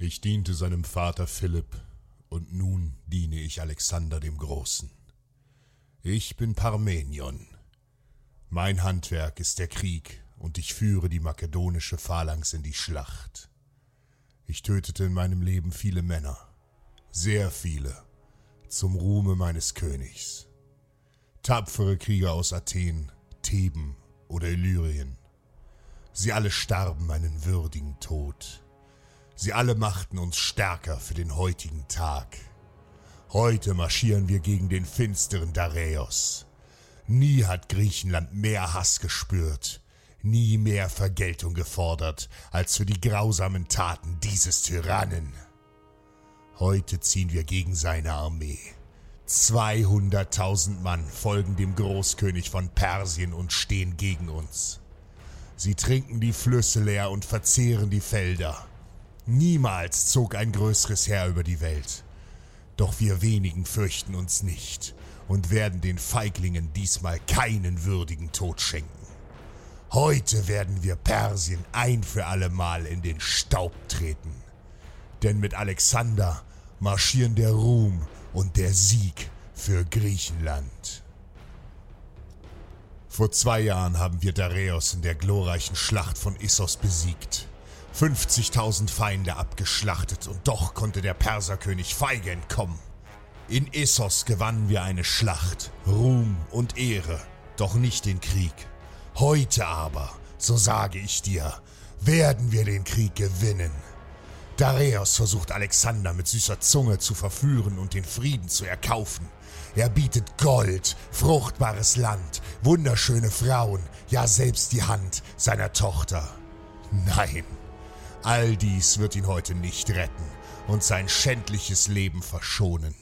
Ich diente seinem Vater Philipp und nun diene ich Alexander dem Großen. Ich bin Parmenion. Mein Handwerk ist der Krieg und ich führe die makedonische Phalanx in die Schlacht. Ich tötete in meinem Leben viele Männer, sehr viele, zum Ruhme meines Königs. Tapfere Krieger aus Athen, Theben oder Illyrien. Sie alle starben einen würdigen Tod. Sie alle machten uns stärker für den heutigen Tag. Heute marschieren wir gegen den finsteren Dareios. Nie hat Griechenland mehr Hass gespürt, nie mehr Vergeltung gefordert als für die grausamen Taten dieses Tyrannen. Heute ziehen wir gegen seine Armee. 200.000 Mann folgen dem Großkönig von Persien und stehen gegen uns. Sie trinken die Flüsse leer und verzehren die Felder. Niemals zog ein größeres Heer über die Welt. Doch wir wenigen fürchten uns nicht und werden den Feiglingen diesmal keinen würdigen Tod schenken. Heute werden wir Persien ein für allemal in den Staub treten. Denn mit Alexander marschieren der Ruhm und der Sieg für Griechenland. Vor zwei Jahren haben wir Dareios in der glorreichen Schlacht von Issos besiegt. 50.000 Feinde abgeschlachtet und doch konnte der Perserkönig feige entkommen. In Issos gewannen wir eine Schlacht, Ruhm und Ehre, doch nicht den Krieg. Heute aber, so sage ich dir, werden wir den Krieg gewinnen. Dareios versucht Alexander mit süßer Zunge zu verführen und den Frieden zu erkaufen. Er bietet Gold, fruchtbares Land, wunderschöne Frauen, ja selbst die Hand seiner Tochter. Nein, all dies wird ihn heute nicht retten und sein schändliches Leben verschonen.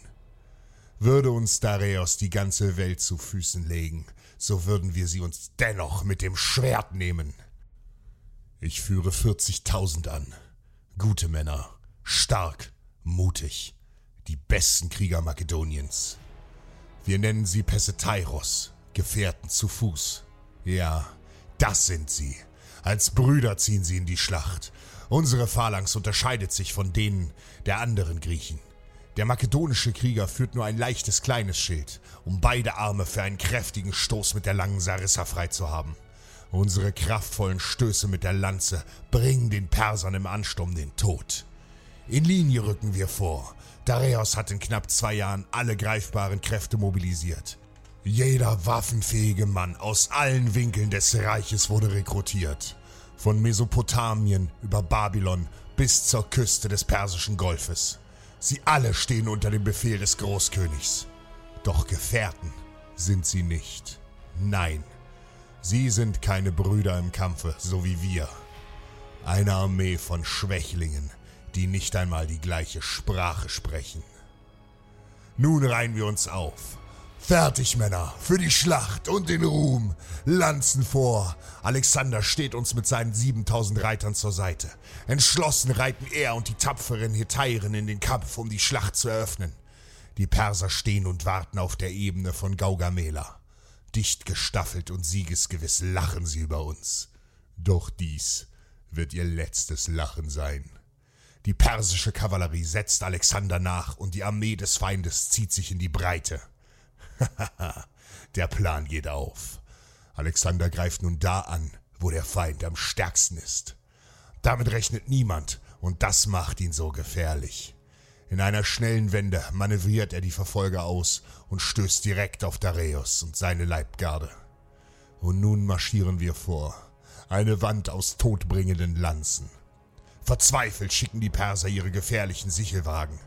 Würde uns Dareios die ganze Welt zu Füßen legen, so würden wir sie uns dennoch mit dem Schwert nehmen. Ich führe 40.000 an. Gute Männer, stark, mutig, die besten Krieger Makedoniens. Wir nennen sie Pesetairos, Gefährten zu Fuß. Ja, das sind sie. Als Brüder ziehen sie in die Schlacht. Unsere Phalanx unterscheidet sich von denen der anderen Griechen. Der makedonische Krieger führt nur ein leichtes kleines Schild, um beide Arme für einen kräftigen Stoß mit der langen Sarissa frei zu haben. Unsere kraftvollen Stöße mit der Lanze bringen den Persern im Ansturm den Tod. In Linie rücken wir vor. Dareios hat in knapp zwei Jahren alle greifbaren Kräfte mobilisiert. Jeder waffenfähige Mann aus allen Winkeln des Reiches wurde rekrutiert. Von Mesopotamien über Babylon bis zur Küste des Persischen Golfes. Sie alle stehen unter dem Befehl des Großkönigs. Doch Gefährten sind sie nicht. Nein, sie sind keine Brüder im Kampfe, so wie wir. Eine Armee von Schwächlingen, die nicht einmal die gleiche Sprache sprechen. Nun reihen wir uns auf. Fertig, Männer, für die Schlacht und den Ruhm. Lanzen vor. Alexander steht uns mit seinen 7000 Reitern zur Seite. Entschlossen reiten er und die tapferen Hetairen in den Kampf, um die Schlacht zu eröffnen. Die Perser stehen und warten auf der Ebene von Gaugamela. Dicht gestaffelt und siegesgewiss lachen sie über uns. Doch dies wird ihr letztes Lachen sein. Die persische Kavallerie setzt Alexander nach und die Armee des Feindes zieht sich in die Breite. der Plan geht auf. Alexander greift nun da an, wo der Feind am stärksten ist. Damit rechnet niemand, und das macht ihn so gefährlich. In einer schnellen Wende manövriert er die Verfolger aus und stößt direkt auf Dareios und seine Leibgarde. Und nun marschieren wir vor, eine Wand aus todbringenden Lanzen. Verzweifelt schicken die Perser ihre gefährlichen Sichelwagen.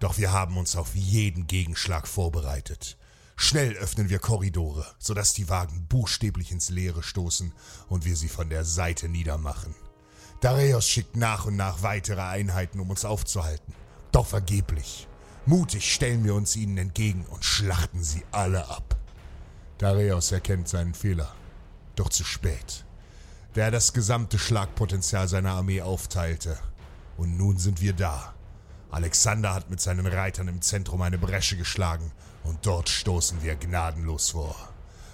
Doch wir haben uns auf jeden Gegenschlag vorbereitet. Schnell öffnen wir Korridore, sodass die Wagen buchstäblich ins Leere stoßen und wir sie von der Seite niedermachen. Dareios schickt nach und nach weitere Einheiten, um uns aufzuhalten. Doch vergeblich. Mutig stellen wir uns ihnen entgegen und schlachten sie alle ab. Dareios erkennt seinen Fehler. Doch zu spät der das gesamte Schlagpotenzial seiner Armee aufteilte. Und nun sind wir da. Alexander hat mit seinen Reitern im Zentrum eine Bresche geschlagen und dort stoßen wir gnadenlos vor.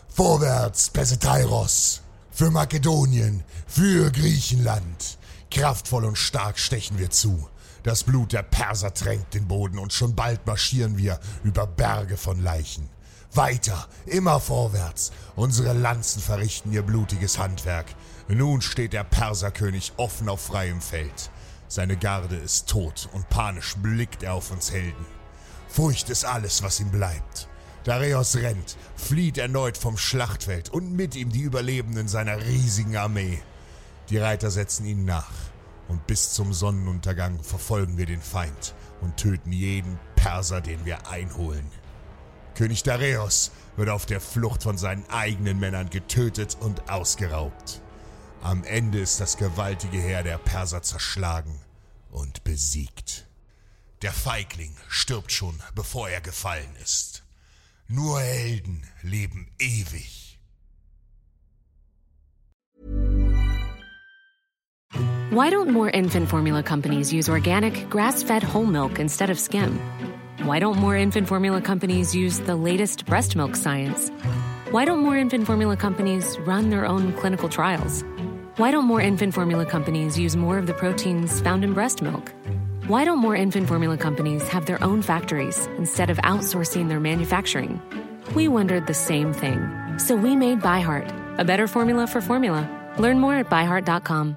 Vorwärts, Pesetairos! Für Makedonien, für Griechenland! Kraftvoll und stark stechen wir zu. Das Blut der Perser tränkt den Boden und schon bald marschieren wir über Berge von Leichen. Weiter, immer vorwärts. Unsere Lanzen verrichten ihr blutiges Handwerk. Nun steht der Perserkönig offen auf freiem Feld. Seine Garde ist tot und panisch blickt er auf uns Helden. Furcht ist alles, was ihm bleibt. Dareios rennt, flieht erneut vom Schlachtfeld und mit ihm die Überlebenden seiner riesigen Armee. Die Reiter setzen ihnen nach und bis zum Sonnenuntergang verfolgen wir den Feind und töten jeden Perser, den wir einholen. König Dareios wird auf der Flucht von seinen eigenen Männern getötet und ausgeraubt. Am Ende ist das gewaltige Heer der Perser zerschlagen und besiegt. Der Feigling stirbt schon, bevor er gefallen ist. Nur Helden leben ewig. Why don't more infant formula companies use organic, grass-fed whole milk instead of skim? Why don't more infant formula companies use the latest breast milk science? Why don't more infant formula companies run their own clinical trials? Why don't more infant formula companies use more of the proteins found in breast milk? Why don't more infant formula companies have their own factories instead of outsourcing their manufacturing? We wondered the same thing. So we made ByHeart, a better formula for formula. Learn more at byheart.com.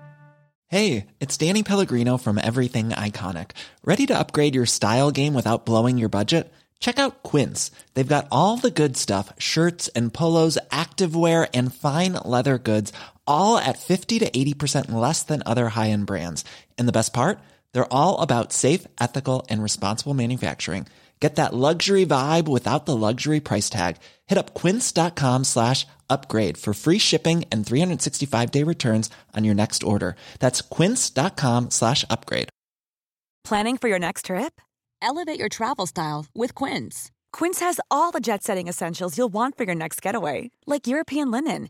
Hey, it's Danny Pellegrino from Everything Iconic. Ready to upgrade your style game without blowing your budget? Check out Quince. They've got all the good stuff shirts and polos, activewear, and fine leather goods all at 50 to 80% less than other high-end brands. And the best part? They're all about safe, ethical, and responsible manufacturing. Get that luxury vibe without the luxury price tag. Hit up quince.com slash upgrade for free shipping and 365-day returns on your next order. That's quince.com slash upgrade. Planning for your next trip? Elevate your travel style with Quince. Quince has all the jet-setting essentials you'll want for your next getaway, like European linen